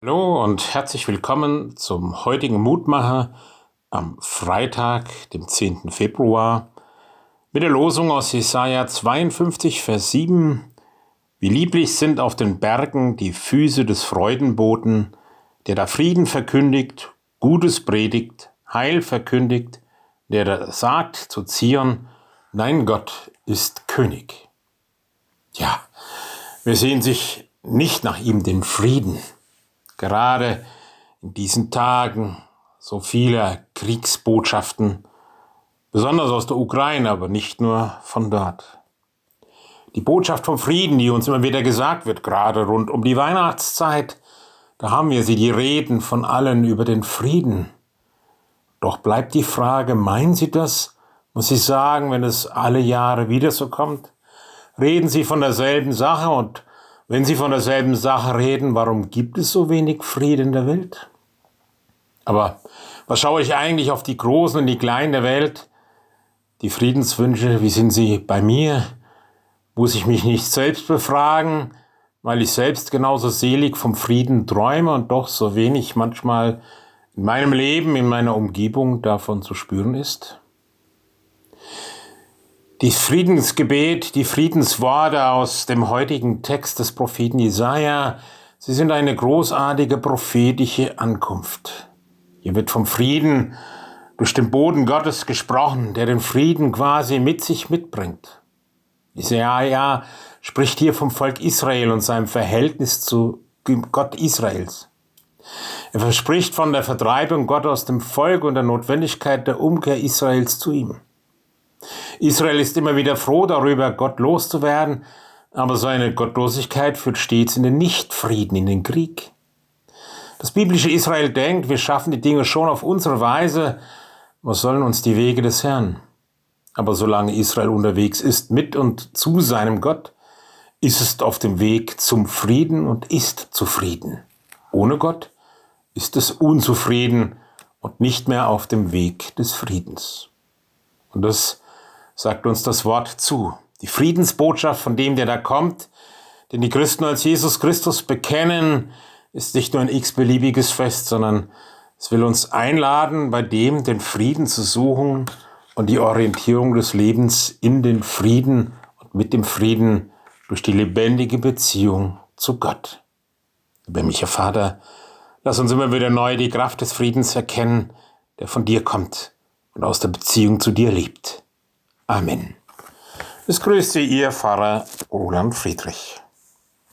Hallo und herzlich willkommen zum heutigen Mutmacher am Freitag, dem 10. Februar, mit der Losung aus Jesaja 52, Vers 7. Wie lieblich sind auf den Bergen die Füße des Freudenboten, der da Frieden verkündigt, Gutes predigt, Heil verkündigt, der da sagt zu Zion, dein Gott ist König. Ja, wir sehen sich nicht nach ihm den Frieden gerade in diesen Tagen so viele Kriegsbotschaften, besonders aus der Ukraine, aber nicht nur von dort. Die Botschaft vom Frieden, die uns immer wieder gesagt wird, gerade rund um die Weihnachtszeit, da haben wir sie, die Reden von allen über den Frieden. Doch bleibt die Frage, meinen Sie das? Muss ich sagen, wenn es alle Jahre wieder so kommt? Reden Sie von derselben Sache und wenn Sie von derselben Sache reden, warum gibt es so wenig Frieden in der Welt? Aber was schaue ich eigentlich auf die Großen und die Kleinen der Welt? Die Friedenswünsche, wie sind sie bei mir? Muss ich mich nicht selbst befragen, weil ich selbst genauso selig vom Frieden träume und doch so wenig manchmal in meinem Leben, in meiner Umgebung davon zu spüren ist? Die Friedensgebet, die Friedensworte aus dem heutigen Text des Propheten Jesaja, sie sind eine großartige prophetische Ankunft. Hier wird vom Frieden durch den Boden Gottes gesprochen, der den Frieden quasi mit sich mitbringt. Jesaja spricht hier vom Volk Israel und seinem Verhältnis zu Gott Israels. Er verspricht von der Vertreibung Gott aus dem Volk und der Notwendigkeit der Umkehr Israels zu ihm. Israel ist immer wieder froh darüber, Gott loszuwerden, aber seine Gottlosigkeit führt stets in den Nichtfrieden, in den Krieg. Das biblische Israel denkt, wir schaffen die Dinge schon auf unsere Weise, was sollen uns die Wege des Herrn? Aber solange Israel unterwegs ist mit und zu seinem Gott, ist es auf dem Weg zum Frieden und ist zufrieden. Ohne Gott ist es unzufrieden und nicht mehr auf dem Weg des Friedens. Und das sagt uns das Wort zu. Die Friedensbotschaft von dem, der da kommt, den die Christen als Jesus Christus bekennen, ist nicht nur ein x-beliebiges Fest, sondern es will uns einladen, bei dem den Frieden zu suchen und die Orientierung des Lebens in den Frieden und mit dem Frieden durch die lebendige Beziehung zu Gott. Lieber Vater, lass uns immer wieder neu die Kraft des Friedens erkennen, der von dir kommt und aus der Beziehung zu dir lebt. Amen. Es grüßt Sie Ihr Pfarrer Roland Friedrich.